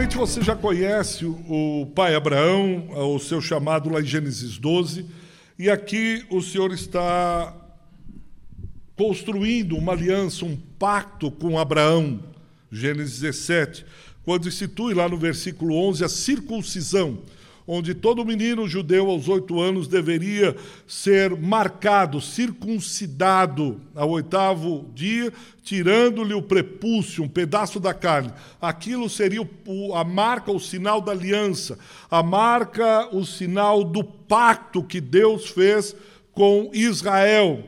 Certamente você já conhece o pai Abraão, o seu chamado lá em Gênesis 12, e aqui o Senhor está construindo uma aliança, um pacto com Abraão, Gênesis 17, quando institui lá no versículo 11 a circuncisão onde todo menino judeu aos oito anos deveria ser marcado, circuncidado ao oitavo dia, tirando-lhe o prepúcio, um pedaço da carne. Aquilo seria a marca, o sinal da aliança, a marca, o sinal do pacto que Deus fez com Israel.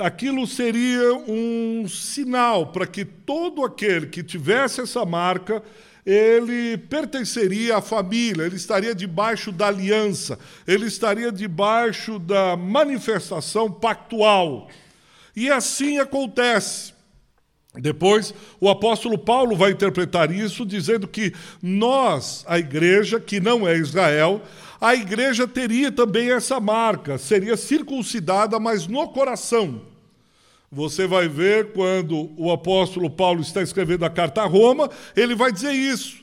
Aquilo seria um sinal para que todo aquele que tivesse essa marca ele pertenceria à família, ele estaria debaixo da aliança, ele estaria debaixo da manifestação pactual. E assim acontece. Depois, o apóstolo Paulo vai interpretar isso dizendo que nós, a igreja, que não é Israel, a igreja teria também essa marca, seria circuncidada, mas no coração. Você vai ver quando o apóstolo Paulo está escrevendo a carta a Roma, ele vai dizer isso.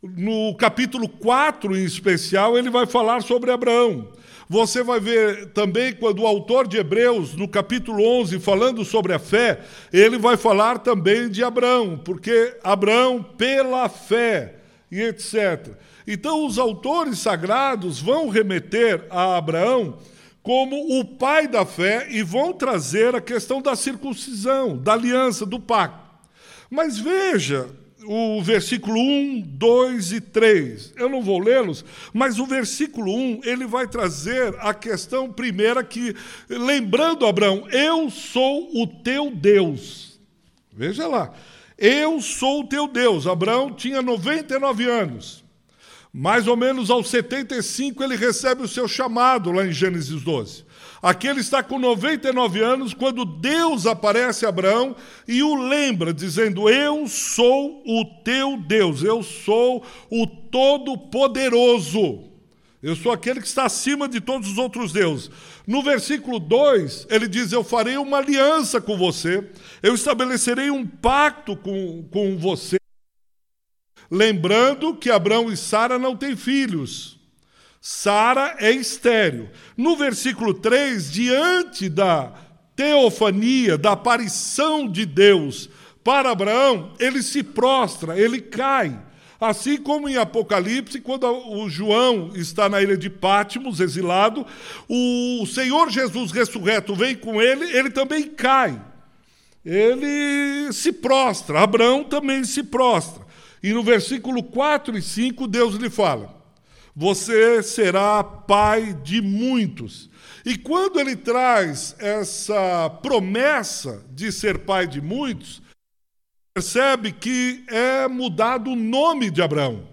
No capítulo 4, em especial, ele vai falar sobre Abraão. Você vai ver também quando o autor de Hebreus, no capítulo 11, falando sobre a fé, ele vai falar também de Abraão, porque Abraão, pela fé, e etc. Então, os autores sagrados vão remeter a Abraão como o pai da fé e vão trazer a questão da circuncisão, da aliança, do pacto. Mas veja o versículo 1, 2 e 3. Eu não vou lê-los, mas o versículo 1, ele vai trazer a questão primeira que, lembrando Abraão, eu sou o teu Deus. Veja lá. Eu sou o teu Deus. Abraão tinha 99 anos. Mais ou menos aos 75 ele recebe o seu chamado lá em Gênesis 12. Aqui ele está com 99 anos quando Deus aparece a Abraão e o lembra, dizendo: Eu sou o teu Deus, eu sou o Todo-Poderoso. Eu sou aquele que está acima de todos os outros deuses. No versículo 2, ele diz: Eu farei uma aliança com você, eu estabelecerei um pacto com, com você Lembrando que Abraão e Sara não têm filhos. Sara é estéreo. No versículo 3, diante da teofania, da aparição de Deus para Abraão, ele se prostra, ele cai. Assim como em Apocalipse, quando o João está na ilha de Pátimos, exilado, o Senhor Jesus ressurreto vem com ele, ele também cai. Ele se prostra, Abraão também se prostra. E no versículo 4 e 5, Deus lhe fala: Você será pai de muitos. E quando ele traz essa promessa de ser pai de muitos, percebe que é mudado o nome de Abraão.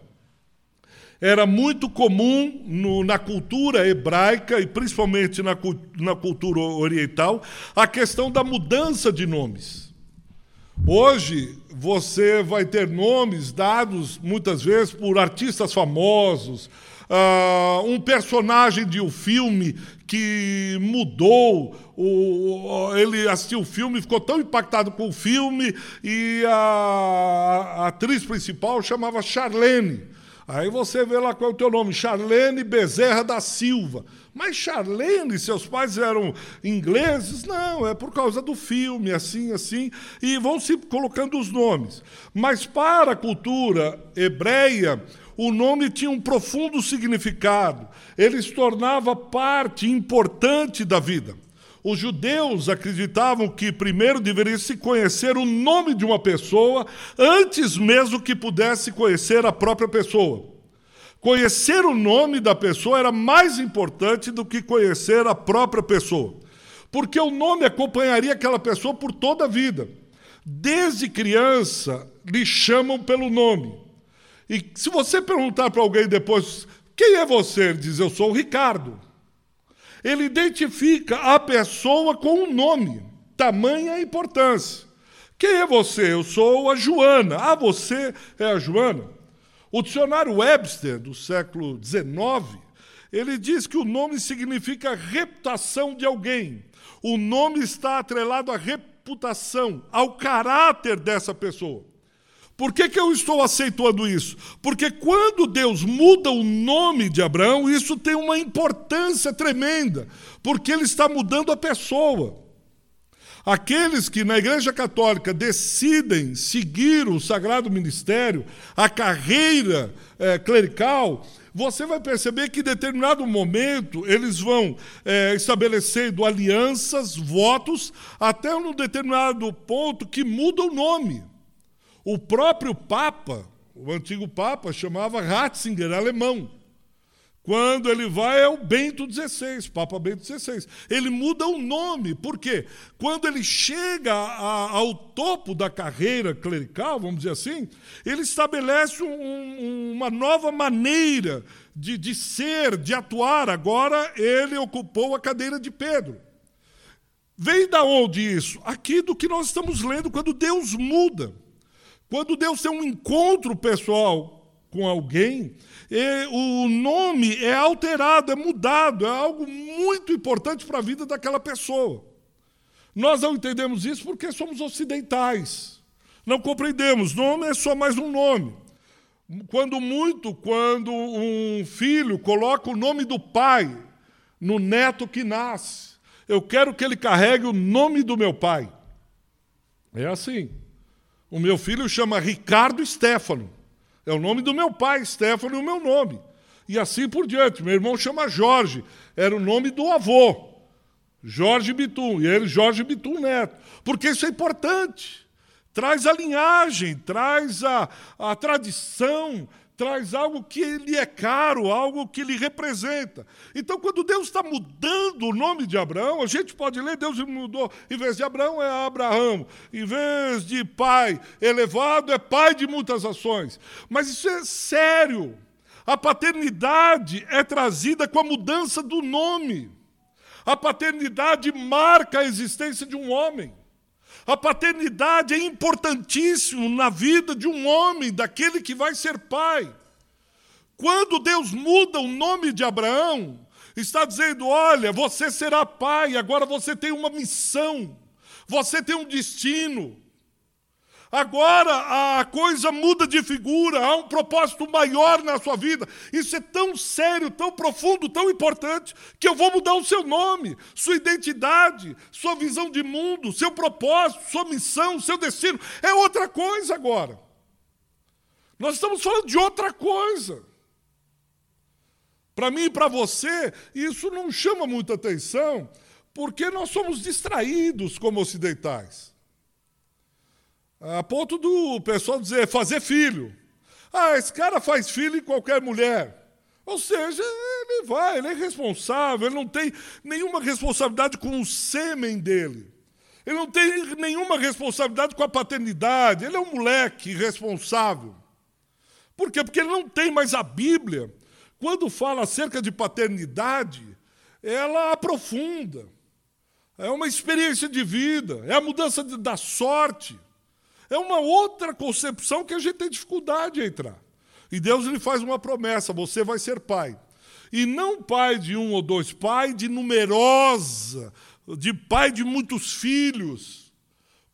Era muito comum no, na cultura hebraica e principalmente na, na cultura oriental a questão da mudança de nomes. Hoje você vai ter nomes dados muitas vezes por artistas famosos, uh, um personagem de um filme que mudou, o, ele assistiu o filme, ficou tão impactado com o filme e a, a atriz principal chamava Charlene. Aí você vê lá qual é o teu nome, Charlene Bezerra da Silva. Mas Charlene, seus pais eram ingleses? Não, é por causa do filme, assim, assim. E vão se colocando os nomes. Mas para a cultura hebreia, o nome tinha um profundo significado. Ele se tornava parte importante da vida. Os judeus acreditavam que primeiro deveria se conhecer o nome de uma pessoa antes mesmo que pudesse conhecer a própria pessoa. Conhecer o nome da pessoa era mais importante do que conhecer a própria pessoa, porque o nome acompanharia aquela pessoa por toda a vida. Desde criança, lhe chamam pelo nome. E se você perguntar para alguém depois, quem é você? Ele diz, eu sou o Ricardo. Ele identifica a pessoa com um nome, tamanha importância. Quem é você? Eu sou a Joana. Ah, você é a Joana? O dicionário Webster, do século XIX, ele diz que o nome significa reputação de alguém. O nome está atrelado à reputação, ao caráter dessa pessoa. Por que, que eu estou aceitando isso? Porque quando Deus muda o nome de Abraão, isso tem uma importância tremenda, porque ele está mudando a pessoa. Aqueles que na Igreja Católica decidem seguir o sagrado ministério, a carreira é, clerical, você vai perceber que em determinado momento eles vão é, estabelecendo alianças, votos, até um determinado ponto que muda o nome. O próprio Papa, o antigo Papa, chamava Ratzinger, alemão. Quando ele vai é o Bento XVI, Papa Bento XVI. Ele muda o nome, por quê? Quando ele chega a, ao topo da carreira clerical, vamos dizer assim, ele estabelece um, uma nova maneira de, de ser, de atuar. Agora ele ocupou a cadeira de Pedro. Vem da onde isso? Aqui do que nós estamos lendo, quando Deus muda. Quando Deus tem um encontro pessoal com alguém, o nome é alterado, é mudado, é algo muito importante para a vida daquela pessoa. Nós não entendemos isso porque somos ocidentais. Não compreendemos. Nome é só mais um nome. Quando muito, quando um filho coloca o nome do pai no neto que nasce, eu quero que ele carregue o nome do meu pai. É assim. O meu filho chama Ricardo Stefano. É o nome do meu pai, Stefano, e o meu nome. E assim por diante. Meu irmão chama Jorge. Era o nome do avô. Jorge Bitum. E ele, Jorge Bitum Neto. Porque isso é importante. Traz a linhagem, traz a, a tradição, traz algo que lhe é caro, algo que lhe representa. Então, quando Deus está mudando o nome de Abraão, a gente pode ler, Deus mudou, em vez de Abraão é Abraão, em vez de pai elevado, é pai de muitas ações. Mas isso é sério. A paternidade é trazida com a mudança do nome. A paternidade marca a existência de um homem. A paternidade é importantíssimo na vida de um homem, daquele que vai ser pai. Quando Deus muda o nome de Abraão, está dizendo: olha, você será pai, agora você tem uma missão, você tem um destino. Agora a coisa muda de figura, há um propósito maior na sua vida. Isso é tão sério, tão profundo, tão importante, que eu vou mudar o seu nome, sua identidade, sua visão de mundo, seu propósito, sua missão, seu destino. É outra coisa agora. Nós estamos falando de outra coisa. Para mim e para você, isso não chama muita atenção, porque nós somos distraídos como ocidentais. A ponto do pessoal dizer fazer filho. Ah, esse cara faz filho em qualquer mulher. Ou seja, ele vai, ele é responsável, ele não tem nenhuma responsabilidade com o sêmen dele. Ele não tem nenhuma responsabilidade com a paternidade. Ele é um moleque irresponsável. Por quê? Porque ele não tem mais a Bíblia. Quando fala acerca de paternidade, ela aprofunda. É uma experiência de vida, é a mudança de, da sorte. É uma outra concepção que a gente tem dificuldade em entrar. E Deus lhe faz uma promessa: você vai ser pai. E não pai de um ou dois, pai de numerosa, de pai de muitos filhos,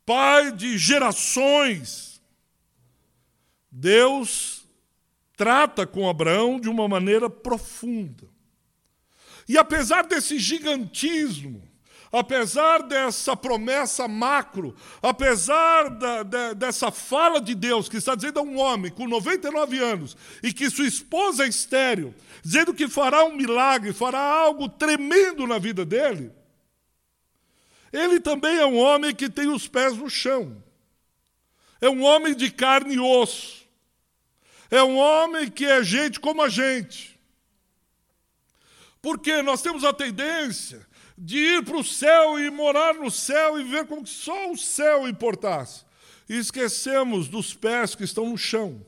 pai de gerações. Deus trata com Abraão de uma maneira profunda. E apesar desse gigantismo, apesar dessa promessa macro, apesar da, dessa fala de Deus que está dizendo a um homem com 99 anos e que sua esposa é estéreo, dizendo que fará um milagre, fará algo tremendo na vida dele, ele também é um homem que tem os pés no chão. É um homem de carne e osso. É um homem que é gente como a gente. Porque nós temos a tendência de ir para o céu e morar no céu e ver como só o céu importasse. E esquecemos dos pés que estão no chão.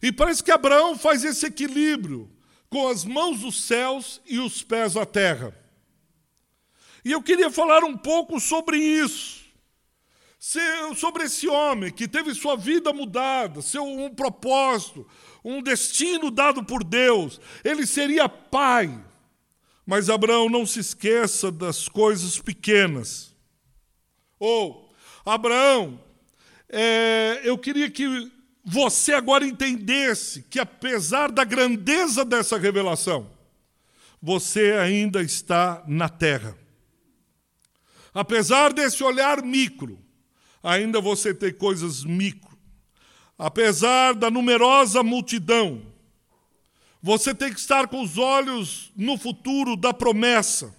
E parece que Abraão faz esse equilíbrio com as mãos dos céus e os pés da terra. E eu queria falar um pouco sobre isso. Sobre esse homem que teve sua vida mudada, seu um propósito, um destino dado por Deus. Ele seria pai. Mas Abraão não se esqueça das coisas pequenas. Ou, Abraão, é, eu queria que você agora entendesse que, apesar da grandeza dessa revelação, você ainda está na terra. Apesar desse olhar micro, ainda você tem coisas micro. Apesar da numerosa multidão, você tem que estar com os olhos no futuro da promessa,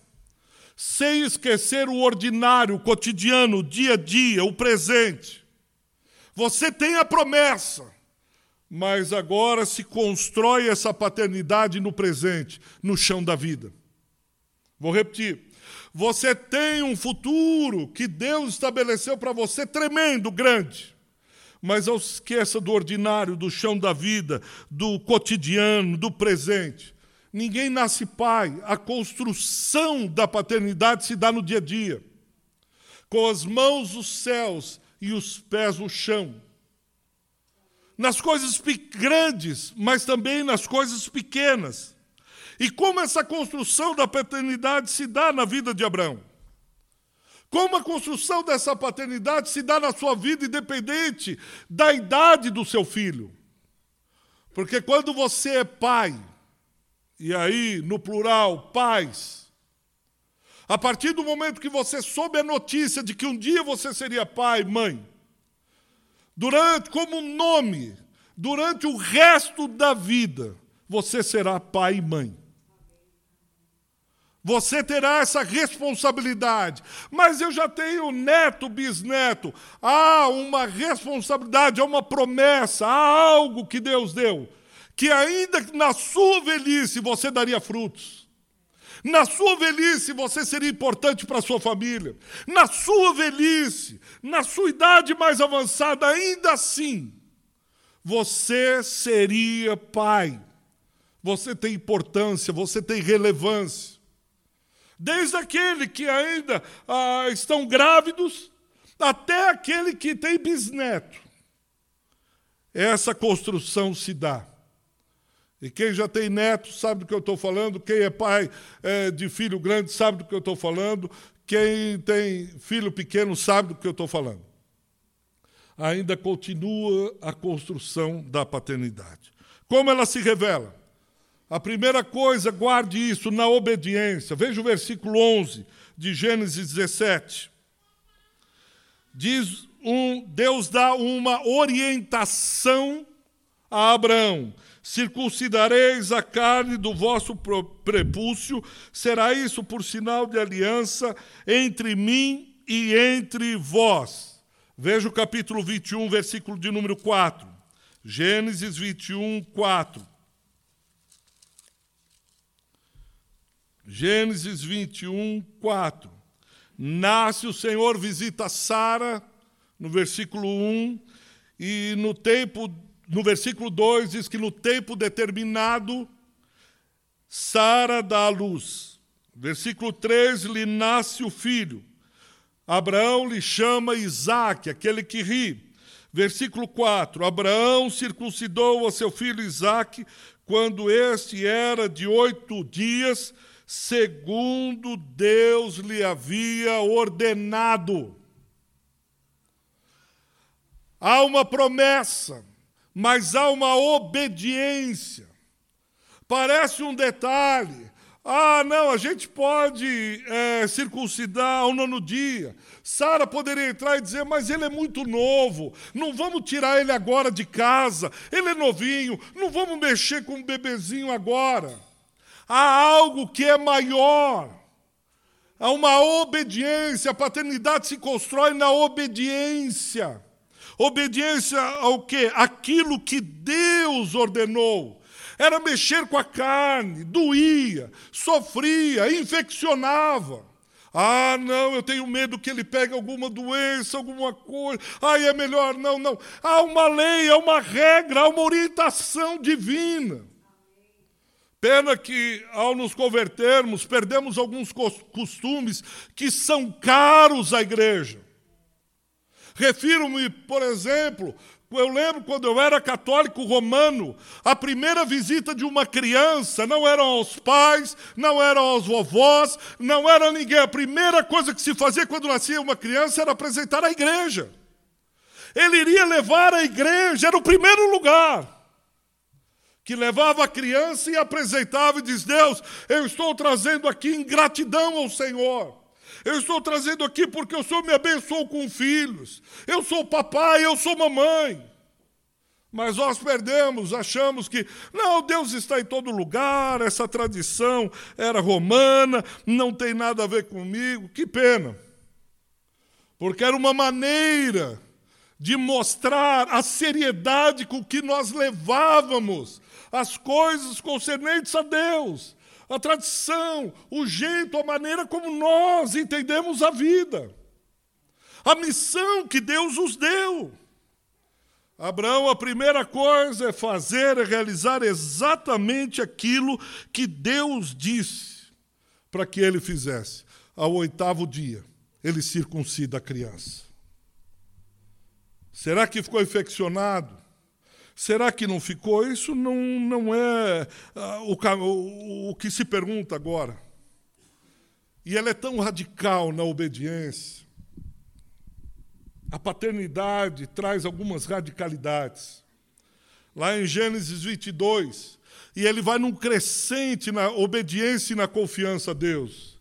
sem esquecer o ordinário, o cotidiano, o dia a dia, o presente. Você tem a promessa, mas agora se constrói essa paternidade no presente, no chão da vida. Vou repetir. Você tem um futuro que Deus estabeleceu para você tremendo, grande. Mas não esqueça do ordinário, do chão da vida, do cotidiano, do presente. Ninguém nasce pai. A construção da paternidade se dá no dia a dia. Com as mãos os céus e os pés o chão. Nas coisas grandes, mas também nas coisas pequenas. E como essa construção da paternidade se dá na vida de Abraão? Como a construção dessa paternidade se dá na sua vida, independente da idade do seu filho. Porque quando você é pai, e aí no plural, pais, a partir do momento que você soube a notícia de que um dia você seria pai, mãe, durante, como nome, durante o resto da vida, você será pai e mãe. Você terá essa responsabilidade. Mas eu já tenho neto, bisneto. Há uma responsabilidade, há uma promessa, há algo que Deus deu. Que ainda na sua velhice você daria frutos. Na sua velhice você seria importante para a sua família. Na sua velhice, na sua idade mais avançada, ainda assim, você seria pai. Você tem importância, você tem relevância desde aquele que ainda ah, estão grávidos até aquele que tem bisneto. Essa construção se dá. E quem já tem neto sabe do que eu estou falando, quem é pai é, de filho grande sabe do que eu estou falando, quem tem filho pequeno sabe do que eu estou falando. Ainda continua a construção da paternidade. Como ela se revela? A primeira coisa, guarde isso na obediência. Veja o versículo 11 de Gênesis 17. Diz um, Deus dá uma orientação a Abraão: circuncidareis a carne do vosso prepúcio, será isso por sinal de aliança entre mim e entre vós. Veja o capítulo 21, versículo de número 4. Gênesis 21, 4. Gênesis 21, 4. Nasce o Senhor, visita Sara, no versículo 1, e no tempo, no versículo 2 diz que no tempo determinado, Sara dá a luz. Versículo 3, lhe nasce o filho. Abraão lhe chama Isaac, aquele que ri. Versículo 4: Abraão circuncidou a seu filho Isaac quando este era de oito dias segundo Deus lhe havia ordenado. Há uma promessa, mas há uma obediência. Parece um detalhe. Ah, não, a gente pode é, circuncidar ao nono dia. Sara poderia entrar e dizer, mas ele é muito novo, não vamos tirar ele agora de casa, ele é novinho, não vamos mexer com o bebezinho agora há algo que é maior. Há uma obediência, a paternidade se constrói na obediência. Obediência ao quê? Aquilo que Deus ordenou. Era mexer com a carne, doía, sofria, infeccionava. Ah, não, eu tenho medo que ele pegue alguma doença, alguma coisa. Ah, é melhor não, não. Há uma lei, há uma regra, há uma orientação divina. Pena que, ao nos convertermos, perdemos alguns costumes que são caros à igreja. Refiro-me, por exemplo, eu lembro quando eu era católico romano, a primeira visita de uma criança não eram aos pais, não eram aos vovós, não era ninguém. A primeira coisa que se fazia quando nascia uma criança era apresentar à igreja. Ele iria levar a igreja, era o primeiro lugar. Que levava a criança e apresentava e diz: Deus, eu estou trazendo aqui em gratidão ao Senhor. Eu estou trazendo aqui porque o Senhor me abençoou com filhos. Eu sou papai, eu sou mamãe. Mas nós perdemos, achamos que, não, Deus está em todo lugar, essa tradição era romana, não tem nada a ver comigo. Que pena. Porque era uma maneira de mostrar a seriedade com que nós levávamos as coisas concernentes a Deus, a tradição, o jeito, a maneira como nós entendemos a vida, a missão que Deus nos deu. Abraão, a primeira coisa é fazer, é realizar exatamente aquilo que Deus disse para que ele fizesse. Ao oitavo dia, ele circuncida a criança. Será que ficou infeccionado? Será que não ficou? Isso não, não é uh, o, o, que se pergunta agora. E ela é tão radical na obediência a paternidade traz algumas radicalidades. Lá em Gênesis 22, e ele vai num crescente na obediência e na confiança a Deus.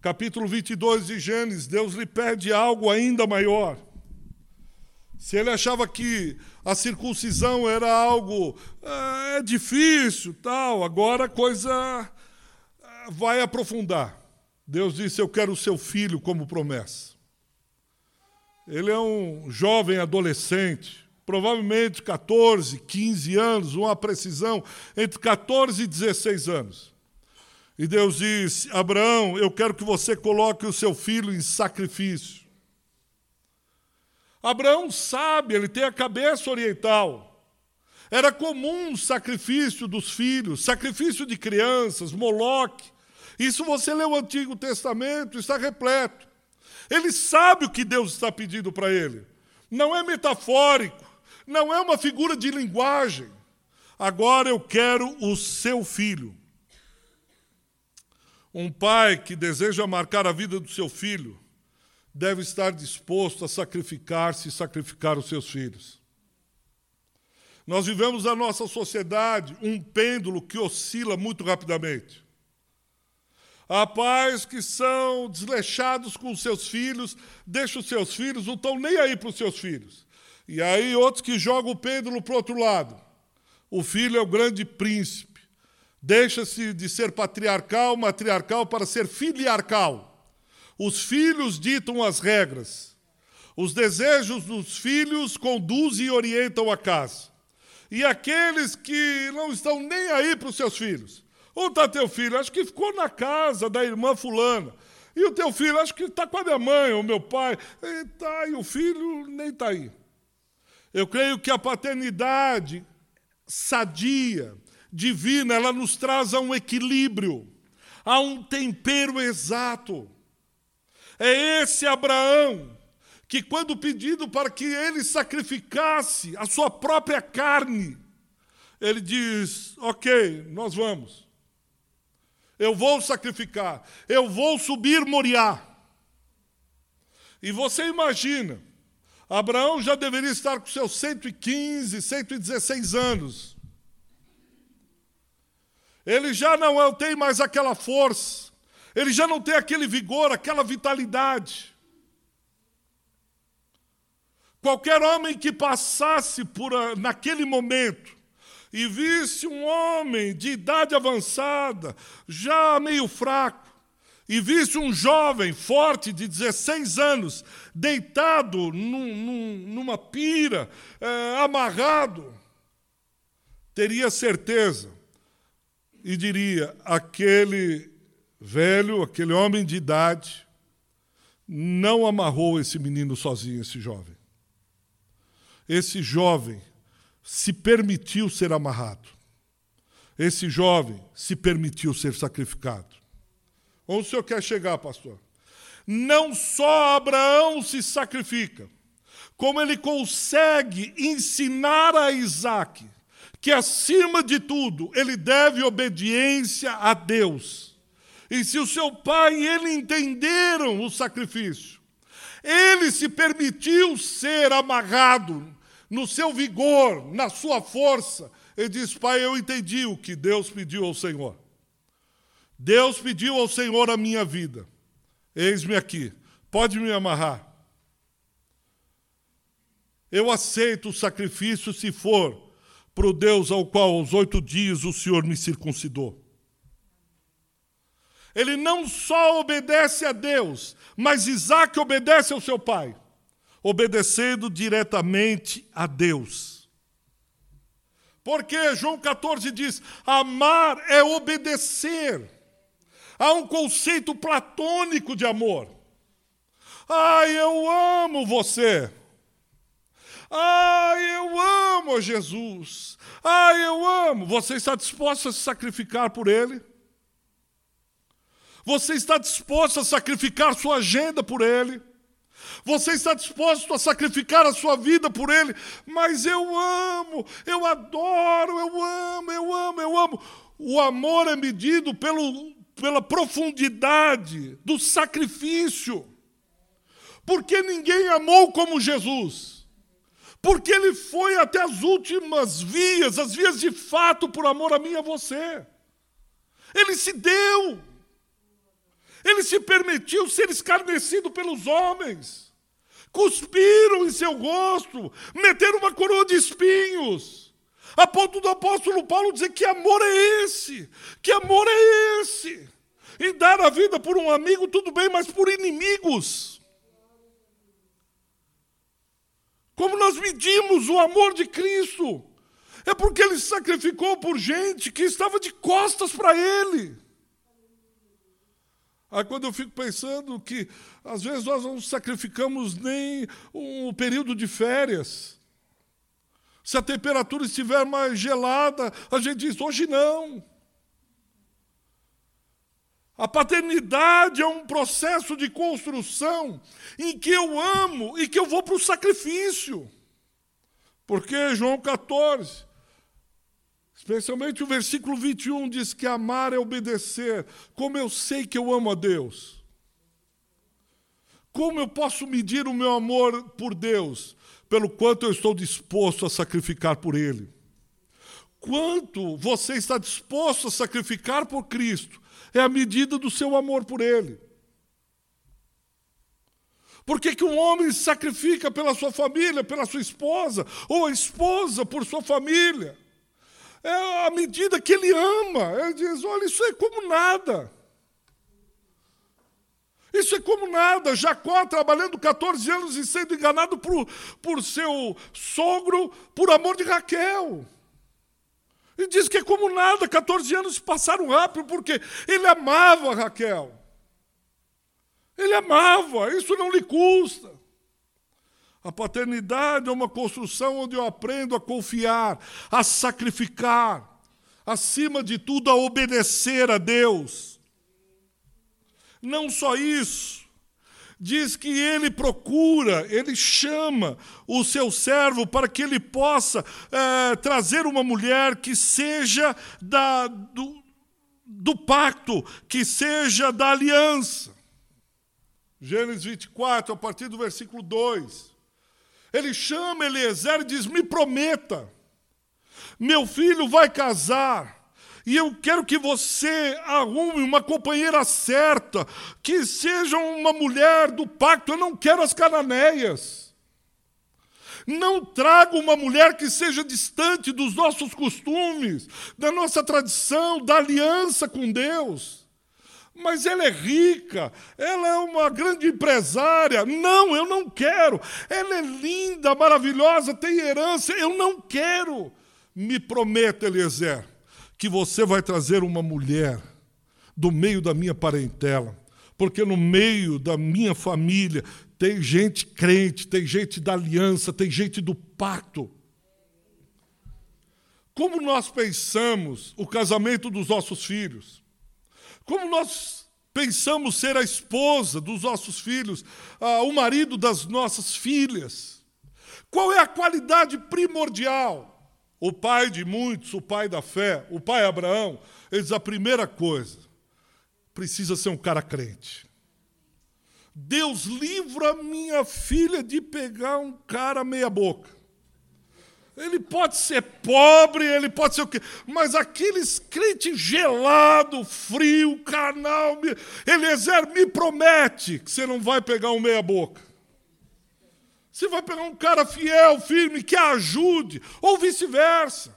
Capítulo 22 de Gênesis, Deus lhe pede algo ainda maior. Se ele achava que a circuncisão era algo é, difícil, tal, agora a coisa ah, vai aprofundar. Deus disse: Eu quero o seu filho como promessa. Ele é um jovem adolescente, provavelmente 14, 15 anos, uma precisão entre 14 e 16 anos. E Deus diz: Abraão, eu quero que você coloque o seu filho em sacrifício. Abraão sabe, ele tem a cabeça oriental. Era comum sacrifício dos filhos, sacrifício de crianças, Moloque. Isso você lê o Antigo Testamento, está repleto. Ele sabe o que Deus está pedindo para ele. Não é metafórico, não é uma figura de linguagem. Agora eu quero o seu filho. Um pai que deseja marcar a vida do seu filho deve estar disposto a sacrificar-se e sacrificar os seus filhos. Nós vivemos na nossa sociedade um pêndulo que oscila muito rapidamente. Há pais que são desleixados com os seus filhos, deixam os seus filhos, não estão nem aí para os seus filhos. E aí outros que jogam o pêndulo para o outro lado. O filho é o grande príncipe. Deixa-se de ser patriarcal, matriarcal, para ser filiarcal. Os filhos ditam as regras. Os desejos dos filhos conduzem e orientam a casa. E aqueles que não estão nem aí para os seus filhos, Onde está teu filho? Acho que ficou na casa da irmã fulana. E o teu filho? Acho que está com a minha mãe ou meu pai. E, tá, e o filho nem está aí. Eu creio que a paternidade sadia, divina, ela nos traz a um equilíbrio, a um tempero exato. É esse Abraão que, quando pedido para que ele sacrificasse a sua própria carne, ele diz: Ok, nós vamos. Eu vou sacrificar. Eu vou subir Moriá. E você imagina, Abraão já deveria estar com seus 115, 116 anos. Ele já não é, tem mais aquela força. Ele já não tem aquele vigor, aquela vitalidade. Qualquer homem que passasse por naquele momento e visse um homem de idade avançada, já meio fraco, e visse um jovem forte de 16 anos, deitado num, num, numa pira, é, amarrado, teria certeza e diria: aquele velho, aquele homem de idade, não amarrou esse menino sozinho, esse jovem. Esse jovem se permitiu ser amarrado. Esse jovem se permitiu ser sacrificado. Onde o senhor quer chegar, pastor? Não só Abraão se sacrifica, como ele consegue ensinar a Isaac que, acima de tudo, ele deve obediência a Deus. E se o seu pai e ele entenderam o sacrifício, Ele se permitiu ser amarrado no seu vigor, na sua força. Ele diz: Pai, eu entendi o que Deus pediu ao Senhor. Deus pediu ao Senhor a minha vida. Eis-me aqui, pode me amarrar. Eu aceito o sacrifício se for para o Deus ao qual aos oito dias o Senhor me circuncidou. Ele não só obedece a Deus, mas Isaac obedece ao seu pai, obedecendo diretamente a Deus. Porque João 14 diz: amar é obedecer. Há um conceito platônico de amor. Ai, eu amo você. Ai, eu amo Jesus. Ai, eu amo. Você está disposto a se sacrificar por Ele? Você está disposto a sacrificar sua agenda por Ele? Você está disposto a sacrificar a sua vida por Ele? Mas eu amo, eu adoro, eu amo, eu amo, eu amo. O amor é medido pelo, pela profundidade do sacrifício. Porque ninguém amou como Jesus porque ele foi até as últimas vias, as vias de fato, por amor a mim e a você. Ele se deu. Ele se permitiu ser escarnecido pelos homens. Cuspiram em seu rosto, meteram uma coroa de espinhos. A ponto do apóstolo Paulo dizer que amor é esse, que amor é esse. E dar a vida por um amigo, tudo bem, mas por inimigos. Como nós medimos o amor de Cristo? É porque ele sacrificou por gente que estava de costas para ele. Aí quando eu fico pensando que às vezes nós não sacrificamos nem um período de férias. Se a temperatura estiver mais gelada, a gente diz, hoje não. A paternidade é um processo de construção em que eu amo e que eu vou para o sacrifício. Porque João 14, especialmente o versículo 21, diz que amar é obedecer. Como eu sei que eu amo a Deus? Como eu posso medir o meu amor por Deus? Pelo quanto eu estou disposto a sacrificar por Ele. Quanto você está disposto a sacrificar por Cristo é a medida do seu amor por Ele. Por que, que um homem sacrifica pela sua família, pela sua esposa, ou a esposa por sua família? É a medida que ele ama. Ele diz: olha, isso é como nada. Isso é como nada. Jacó trabalhando 14 anos e sendo enganado por, por seu sogro por amor de Raquel. E diz que é como nada, 14 anos passaram rápido, porque ele amava Raquel. Ele amava, isso não lhe custa. A paternidade é uma construção onde eu aprendo a confiar, a sacrificar, acima de tudo, a obedecer a Deus. Não só isso, diz que ele procura, ele chama o seu servo para que ele possa é, trazer uma mulher que seja da, do, do pacto, que seja da aliança. Gênesis 24, a partir do versículo 2. Ele chama Eliezer e diz: Me prometa, meu filho vai casar e eu quero que você arrume uma companheira certa, que seja uma mulher do pacto. Eu não quero as cananeias. Não traga uma mulher que seja distante dos nossos costumes, da nossa tradição, da aliança com Deus. Mas ela é rica, ela é uma grande empresária. Não, eu não quero. Ela é linda, maravilhosa, tem herança. Eu não quero. Me prometa, Eliezer que você vai trazer uma mulher do meio da minha parentela, porque no meio da minha família tem gente crente, tem gente da aliança, tem gente do pacto. Como nós pensamos o casamento dos nossos filhos? Como nós pensamos ser a esposa dos nossos filhos, o marido das nossas filhas? Qual é a qualidade primordial? o pai de muitos, o pai da fé, o pai Abraão, ele diz a primeira coisa: precisa ser um cara crente. Deus livra minha filha de pegar um cara meia-boca. Ele pode ser pobre, ele pode ser o quê? Mas aqueles crente gelado, frio, carnal, Eliezer me promete que você não vai pegar um meia-boca. Você vai pegar um cara fiel, firme, que ajude, ou vice-versa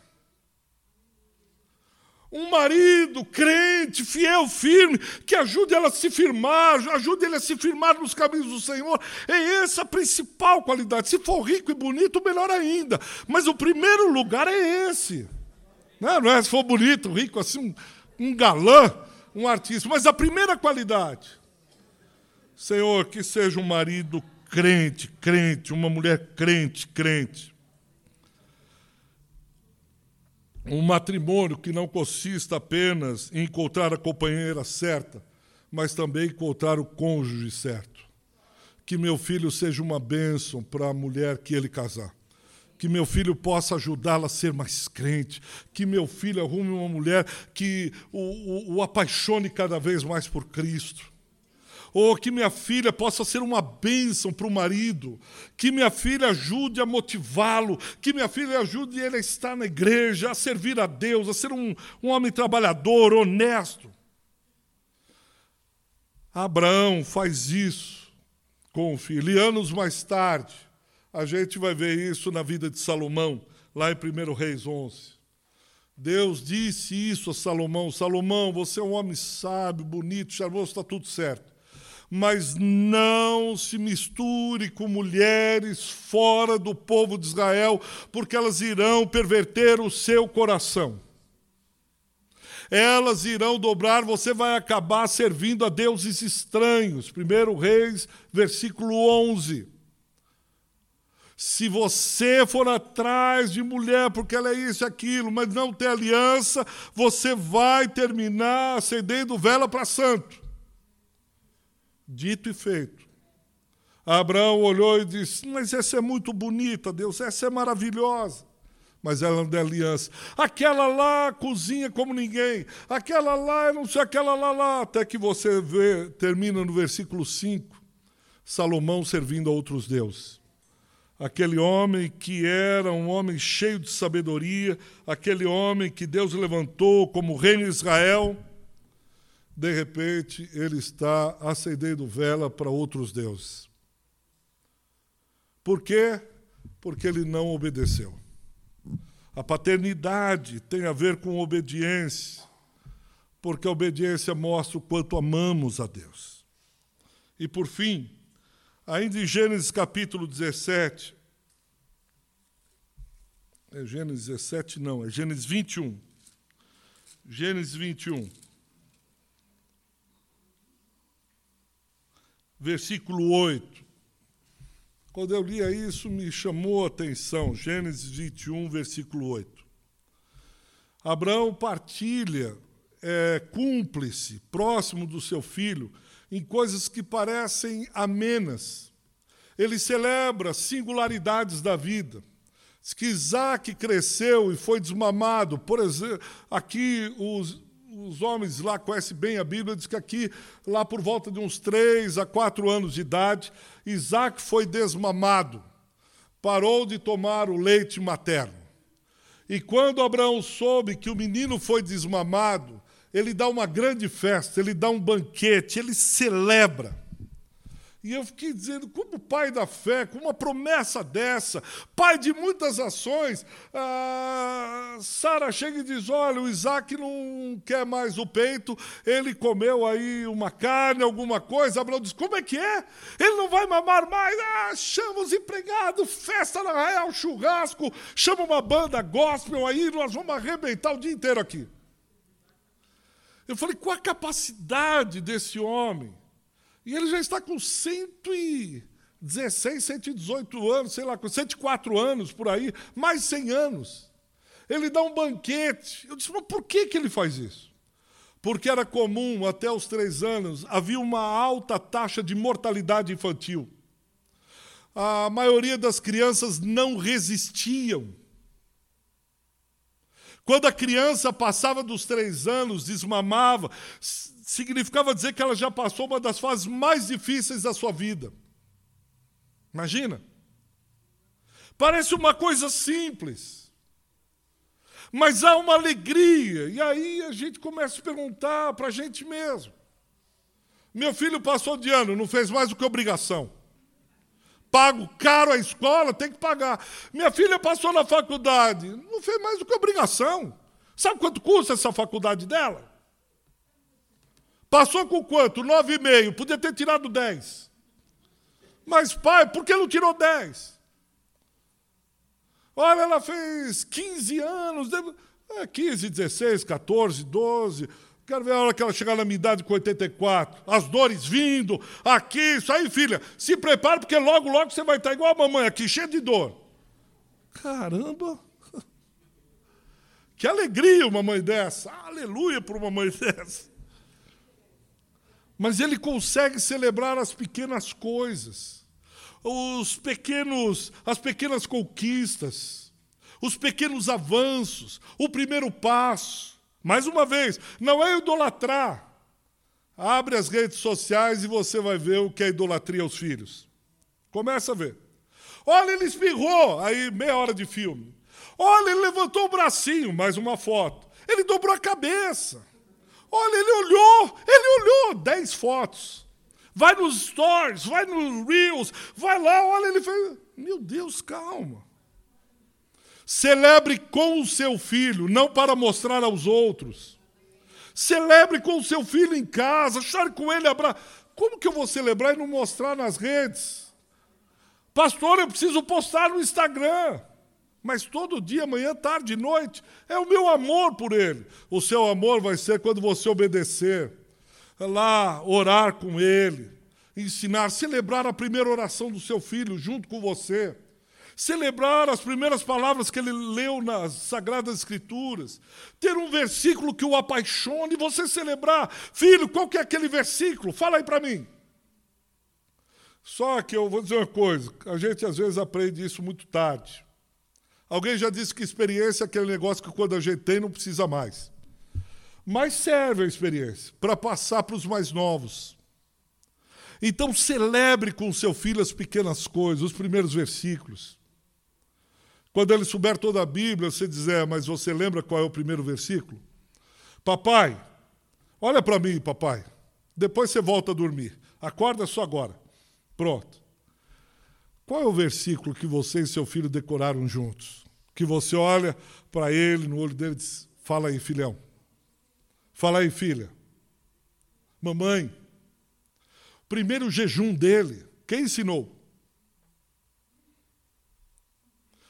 um marido crente, fiel, firme, que ajude ela a se firmar, ajude ele a se firmar nos caminhos do Senhor. É essa a principal qualidade. Se for rico e bonito, melhor ainda. Mas o primeiro lugar é esse. Não é, não é se for bonito, rico, assim, um galã, um artista. Mas a primeira qualidade, Senhor, que seja um marido crente, crente, uma mulher crente, crente um matrimônio que não consista apenas em encontrar a companheira certa, mas também encontrar o cônjuge certo. Que meu filho seja uma bênção para a mulher que ele casar. Que meu filho possa ajudá-la a ser mais crente. Que meu filho arrume uma mulher que o, o, o apaixone cada vez mais por Cristo ou que minha filha possa ser uma bênção para o marido, que minha filha ajude a motivá-lo, que minha filha ajude ele a estar na igreja, a servir a Deus, a ser um, um homem trabalhador, honesto. Abraão faz isso com o filho. E anos mais tarde, a gente vai ver isso na vida de Salomão, lá em 1 Reis 11. Deus disse isso a Salomão: Salomão, você é um homem sábio, bonito, charmoso, está tudo certo mas não se misture com mulheres fora do povo de Israel, porque elas irão perverter o seu coração. Elas irão dobrar, você vai acabar servindo a deuses estranhos. 1 Reis, versículo 11. Se você for atrás de mulher, porque ela é isso e aquilo, mas não tem aliança, você vai terminar acendendo vela para santo. Dito e feito. Abraão olhou e disse: Mas essa é muito bonita, Deus, essa é maravilhosa. Mas ela não é aliança. Aquela lá cozinha como ninguém. Aquela lá, eu não sei, aquela lá, lá. Até que você vê, termina no versículo 5, Salomão servindo a outros deuses. Aquele homem que era um homem cheio de sabedoria, aquele homem que Deus levantou como rei de Israel de repente ele está acendendo vela para outros deuses. Por quê? Porque ele não obedeceu. A paternidade tem a ver com obediência, porque a obediência mostra o quanto amamos a Deus. E por fim, ainda em Gênesis capítulo 17, é Gênesis 17, não, é Gênesis 21. Gênesis 21. Versículo 8. Quando eu lia isso, me chamou a atenção, Gênesis 21, versículo 8. Abraão partilha, é cúmplice, próximo do seu filho, em coisas que parecem amenas. Ele celebra singularidades da vida. Diz que Isaac cresceu e foi desmamado. Por exemplo, aqui os, os homens lá conhecem bem a Bíblia, diz que aqui, lá por volta de uns três a quatro anos de idade, Isaac foi desmamado, parou de tomar o leite materno. E quando Abraão soube que o menino foi desmamado, ele dá uma grande festa, ele dá um banquete, ele celebra. E eu fiquei dizendo, como pai da fé, com uma promessa dessa, pai de muitas ações, ah, Sara chega e diz: Olha, o Isaac não quer mais o peito, ele comeu aí uma carne, alguma coisa. Abraão diz: Como é que é? Ele não vai mamar mais? Ah, chama os empregados, festa na real, churrasco, chama uma banda gospel aí, nós vamos arrebentar o dia inteiro aqui. Eu falei: qual a capacidade desse homem? E ele já está com 116, 118 anos, sei lá, com 104 anos por aí, mais 100 anos. Ele dá um banquete. Eu disse, mas por que, que ele faz isso? Porque era comum, até os três anos, havia uma alta taxa de mortalidade infantil. A maioria das crianças não resistiam. Quando a criança passava dos três anos, desmamava, significava dizer que ela já passou uma das fases mais difíceis da sua vida. Imagina. Parece uma coisa simples. Mas há uma alegria. E aí a gente começa a perguntar para a gente mesmo. Meu filho passou de ano, não fez mais do que obrigação. Pago caro a escola, tem que pagar. Minha filha passou na faculdade, não fez mais do que obrigação. Sabe quanto custa essa faculdade dela? Passou com quanto? Nove e meio. Podia ter tirado dez. Mas, pai, por que não tirou dez? Olha, ela fez 15 anos. É, 15, 16, 14, 12. Quero ver a hora que ela chegar na minha idade com 84. As dores vindo, aqui, isso aí, filha. Se prepare, porque logo, logo você vai estar igual a mamãe aqui, cheia de dor. Caramba! Que alegria uma mãe dessa. Aleluia para uma mãe dessa. Mas ele consegue celebrar as pequenas coisas, os pequenos, as pequenas conquistas, os pequenos avanços, o primeiro passo. Mais uma vez, não é idolatrar. Abre as redes sociais e você vai ver o que é idolatria aos filhos. Começa a ver. Olha, ele espirrou, aí meia hora de filme. Olha, ele levantou o bracinho, mais uma foto. Ele dobrou a cabeça. Olha, ele olhou, ele olhou, dez fotos. Vai nos stories, vai nos reels, vai lá, olha, ele fez. Meu Deus, calma. Celebre com o seu filho, não para mostrar aos outros. Celebre com o seu filho em casa, chore com ele, abraço. Como que eu vou celebrar e não mostrar nas redes? Pastor, eu preciso postar no Instagram. Mas todo dia, manhã, tarde, noite, é o meu amor por ele. O seu amor vai ser quando você obedecer, lá orar com ele, ensinar, celebrar a primeira oração do seu filho junto com você, celebrar as primeiras palavras que ele leu nas Sagradas Escrituras, ter um versículo que o apaixone, você celebrar. Filho, qual que é aquele versículo? Fala aí para mim. Só que eu vou dizer uma coisa, a gente às vezes aprende isso muito tarde. Alguém já disse que experiência é aquele negócio que quando a gente tem não precisa mais. Mas serve a experiência para passar para os mais novos. Então celebre com seu filho as pequenas coisas, os primeiros versículos. Quando ele souber toda a Bíblia, você dizer, mas você lembra qual é o primeiro versículo? Papai, olha para mim, papai. Depois você volta a dormir. Acorda só agora. Pronto. Qual é o versículo que você e seu filho decoraram juntos? Que você olha para ele, no olho dele e diz: Fala aí, filhão. Fala aí, filha. Mamãe. Primeiro jejum dele, quem ensinou?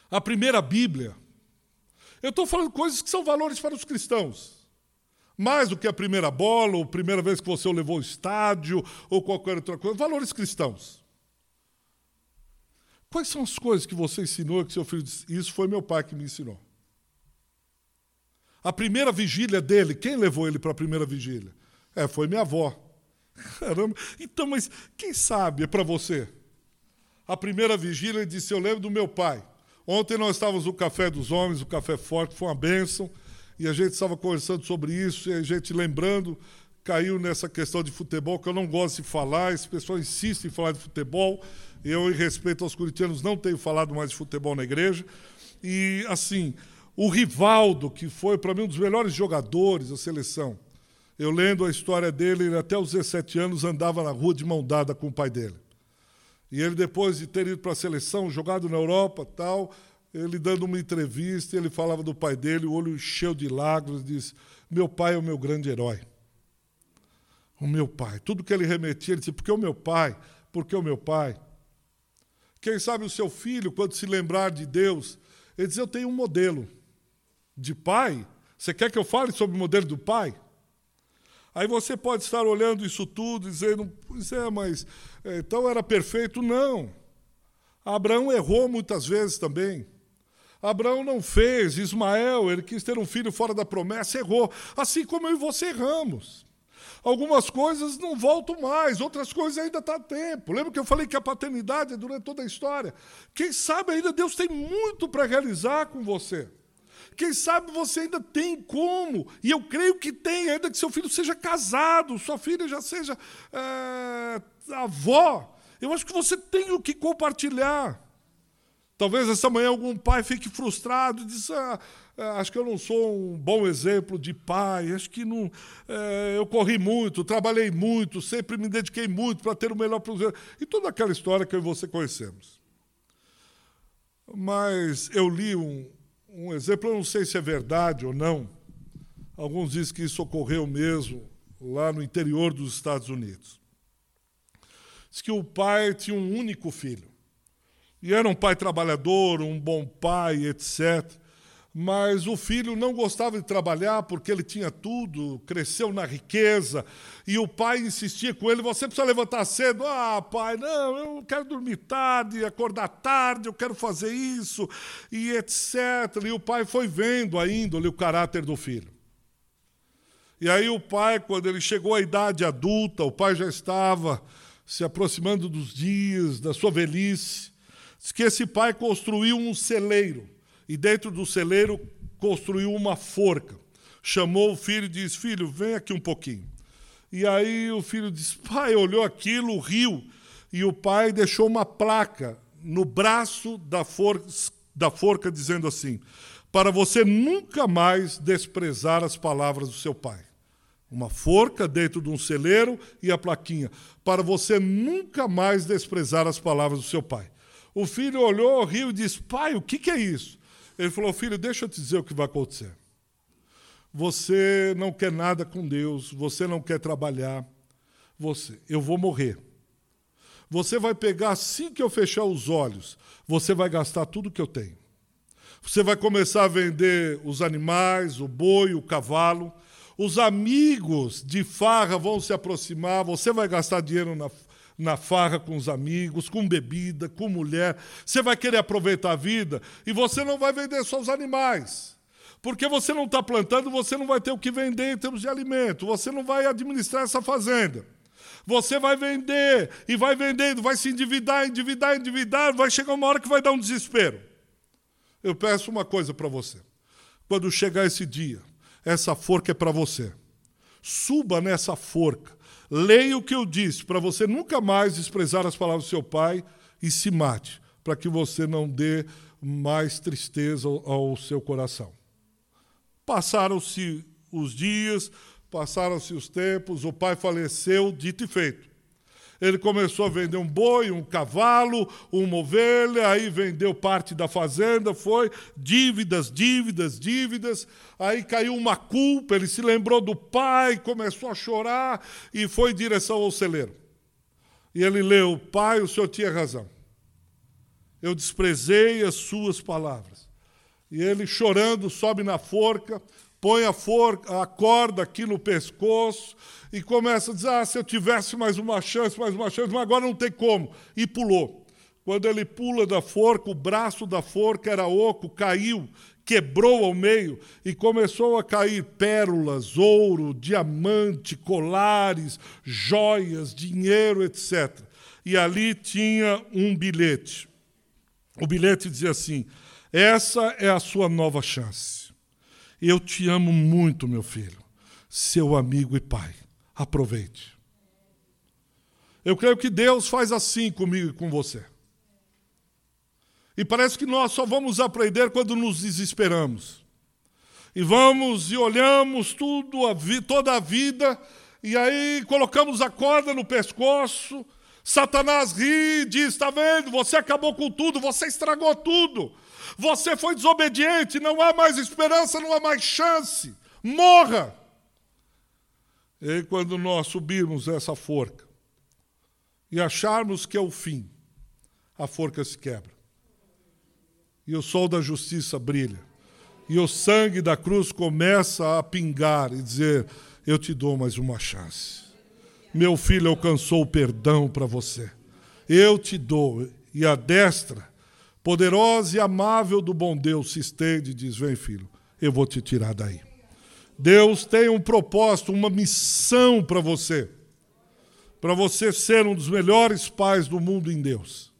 A primeira Bíblia. Eu estou falando coisas que são valores para os cristãos. Mais do que a primeira bola, ou a primeira vez que você o levou ao estádio, ou qualquer outra coisa. Valores cristãos. Quais são as coisas que você ensinou que seu filho disse? Isso foi meu pai que me ensinou. A primeira vigília dele, quem levou ele para a primeira vigília? É, foi minha avó. Caramba. Então, mas quem sabe é para você? A primeira vigília ele disse: Eu lembro do meu pai. Ontem nós estávamos no Café dos Homens, o Café Forte, foi uma bênção, e a gente estava conversando sobre isso, e a gente lembrando, caiu nessa questão de futebol, que eu não gosto de falar, esse pessoal insiste em falar de futebol, eu, em respeito aos curitianos, não tenho falado mais de futebol na igreja. E, assim, o Rivaldo, que foi, para mim, um dos melhores jogadores da seleção, eu lendo a história dele, ele até os 17 anos andava na rua de mão dada com o pai dele. E ele, depois de ter ido para a seleção, jogado na Europa tal, ele dando uma entrevista, ele falava do pai dele, o olho cheio de lágrimas, disse: Meu pai é o meu grande herói. O meu pai. Tudo que ele remetia, ele disse: Porque o meu pai, porque o meu pai. Quem sabe o seu filho, quando se lembrar de Deus, ele diz: Eu tenho um modelo de pai. Você quer que eu fale sobre o modelo do pai? Aí você pode estar olhando isso tudo e dizendo: Pois é, mas é, então era perfeito? Não. Abraão errou muitas vezes também. Abraão não fez, Ismael, ele quis ter um filho fora da promessa, errou. Assim como eu e você erramos. Algumas coisas não voltam mais, outras coisas ainda está tempo. Lembra que eu falei que a paternidade é durante toda a história? Quem sabe ainda Deus tem muito para realizar com você. Quem sabe você ainda tem como. E eu creio que tem, ainda que seu filho seja casado, sua filha já seja é, avó. Eu acho que você tem o que compartilhar. Talvez essa manhã algum pai fique frustrado e diz: ah, é, acho que eu não sou um bom exemplo de pai, acho que não, é, eu corri muito, trabalhei muito, sempre me dediquei muito para ter o melhor os E toda aquela história que eu e você conhecemos. Mas eu li um, um exemplo, eu não sei se é verdade ou não. Alguns dizem que isso ocorreu mesmo lá no interior dos Estados Unidos. Diz que o pai tinha um único filho. E era um pai trabalhador, um bom pai, etc. Mas o filho não gostava de trabalhar porque ele tinha tudo, cresceu na riqueza. E o pai insistia com ele: você precisa levantar cedo. Ah, pai, não, eu quero dormir tarde, acordar tarde, eu quero fazer isso, e etc. E o pai foi vendo a índole, o caráter do filho. E aí o pai, quando ele chegou à idade adulta, o pai já estava se aproximando dos dias da sua velhice. Diz que esse pai construiu um celeiro e dentro do celeiro construiu uma forca. Chamou o filho e disse: Filho, vem aqui um pouquinho. E aí o filho disse: Pai, olhou aquilo, riu. E o pai deixou uma placa no braço da forca, da forca dizendo assim: Para você nunca mais desprezar as palavras do seu pai. Uma forca dentro de um celeiro e a plaquinha. Para você nunca mais desprezar as palavras do seu pai. O filho olhou, riu e disse: Pai, o que, que é isso? Ele falou: Filho, deixa eu te dizer o que vai acontecer. Você não quer nada com Deus, você não quer trabalhar. Você, eu vou morrer. Você vai pegar assim que eu fechar os olhos, você vai gastar tudo que eu tenho. Você vai começar a vender os animais, o boi, o cavalo. Os amigos de farra vão se aproximar, você vai gastar dinheiro na, na farra com os amigos, com bebida, com mulher. Você vai querer aproveitar a vida e você não vai vender só os animais. Porque você não está plantando, você não vai ter o que vender em termos de alimento, você não vai administrar essa fazenda. Você vai vender e vai vendendo, vai se endividar, endividar, endividar, vai chegar uma hora que vai dar um desespero. Eu peço uma coisa para você. Quando chegar esse dia, essa forca é para você. Suba nessa forca Leia o que eu disse, para você nunca mais desprezar as palavras do seu pai e se mate, para que você não dê mais tristeza ao seu coração. Passaram-se os dias, passaram-se os tempos, o pai faleceu, dito e feito. Ele começou a vender um boi, um cavalo, uma ovelha, aí vendeu parte da fazenda, foi dívidas, dívidas, dívidas. Aí caiu uma culpa, ele se lembrou do pai, começou a chorar e foi em direção ao celeiro. E ele leu: Pai, o senhor tinha razão. Eu desprezei as suas palavras. E ele, chorando, sobe na forca, põe a, a corda aqui no pescoço e começa a dizer: ah, se eu tivesse mais uma chance, mais uma chance, mas agora não tem como. E pulou. Quando ele pula da forca, o braço da forca era oco, caiu, quebrou ao meio e começou a cair pérolas, ouro, diamante, colares, joias, dinheiro, etc. E ali tinha um bilhete. O bilhete dizia assim: Essa é a sua nova chance. Eu te amo muito, meu filho, seu amigo e pai. Aproveite. Eu creio que Deus faz assim comigo e com você. E parece que nós só vamos aprender quando nos desesperamos. E vamos e olhamos tudo, a toda a vida, e aí colocamos a corda no pescoço. Satanás ri e diz: Está vendo? Você acabou com tudo, você estragou tudo. Você foi desobediente, não há mais esperança, não há mais chance. Morra! E quando nós subirmos essa forca e acharmos que é o fim, a forca se quebra. E o sol da justiça brilha. E o sangue da cruz começa a pingar e dizer: Eu te dou mais uma chance. Meu filho alcançou o perdão para você. Eu te dou. E a destra poderosa e amável do bom Deus se estende e diz: Vem, filho, eu vou te tirar daí. Deus tem um propósito, uma missão para você, para você ser um dos melhores pais do mundo em Deus.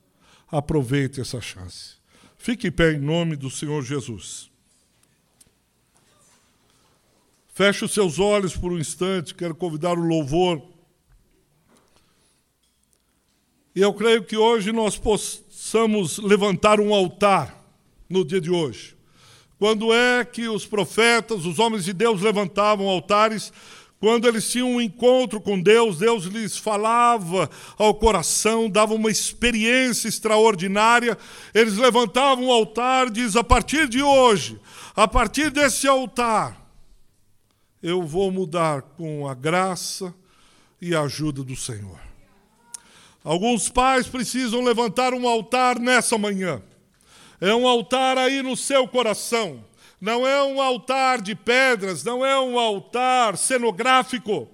Aproveite essa chance. Fique em pé em nome do Senhor Jesus. Feche os seus olhos por um instante, quero convidar o louvor. E eu creio que hoje nós possamos levantar um altar no dia de hoje. Quando é que os profetas, os homens de Deus levantavam altares? Quando eles tinham um encontro com Deus, Deus lhes falava ao coração, dava uma experiência extraordinária. Eles levantavam o altar, diz: a partir de hoje, a partir desse altar, eu vou mudar com a graça e a ajuda do Senhor. Alguns pais precisam levantar um altar nessa manhã. É um altar aí no seu coração. Não é um altar de pedras, não é um altar cenográfico.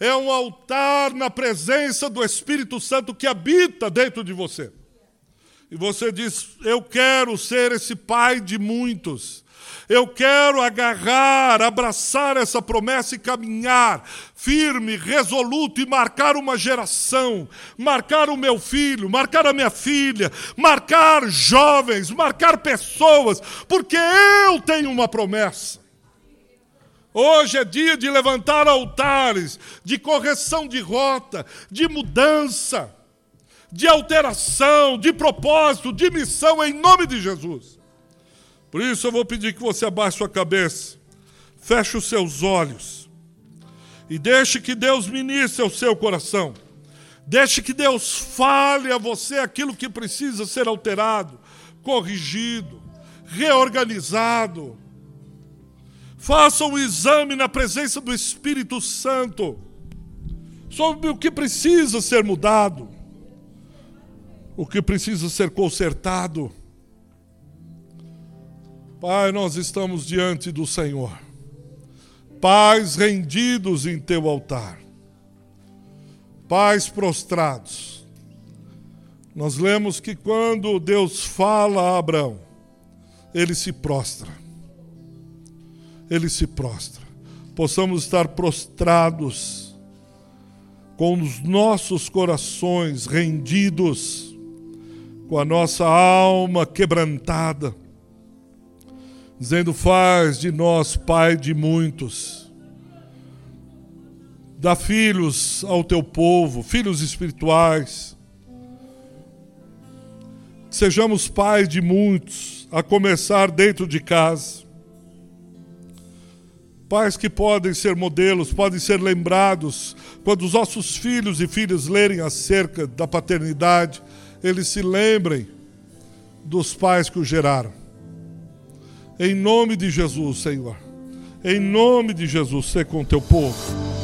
É um altar na presença do Espírito Santo que habita dentro de você. E você diz: Eu quero ser esse pai de muitos. Eu quero agarrar, abraçar essa promessa e caminhar firme, resoluto e marcar uma geração, marcar o meu filho, marcar a minha filha, marcar jovens, marcar pessoas, porque eu tenho uma promessa. Hoje é dia de levantar altares, de correção de rota, de mudança, de alteração, de propósito, de missão, em nome de Jesus. Por isso eu vou pedir que você abaixe sua cabeça, feche os seus olhos e deixe que Deus ministre ao seu coração. Deixe que Deus fale a você aquilo que precisa ser alterado, corrigido, reorganizado. Faça um exame na presença do Espírito Santo sobre o que precisa ser mudado, o que precisa ser consertado. Pai, nós estamos diante do Senhor, pais rendidos em teu altar, pais prostrados. Nós lemos que quando Deus fala a Abraão, ele se prostra. Ele se prostra. Possamos estar prostrados, com os nossos corações rendidos, com a nossa alma quebrantada dizendo: Faz de nós pai de muitos. Dá filhos ao teu povo, filhos espirituais. Sejamos pais de muitos, a começar dentro de casa. Pais que podem ser modelos, podem ser lembrados quando os nossos filhos e filhas lerem acerca da paternidade, eles se lembrem dos pais que o geraram. Em nome de Jesus, Senhor. Em nome de Jesus, ser com teu povo.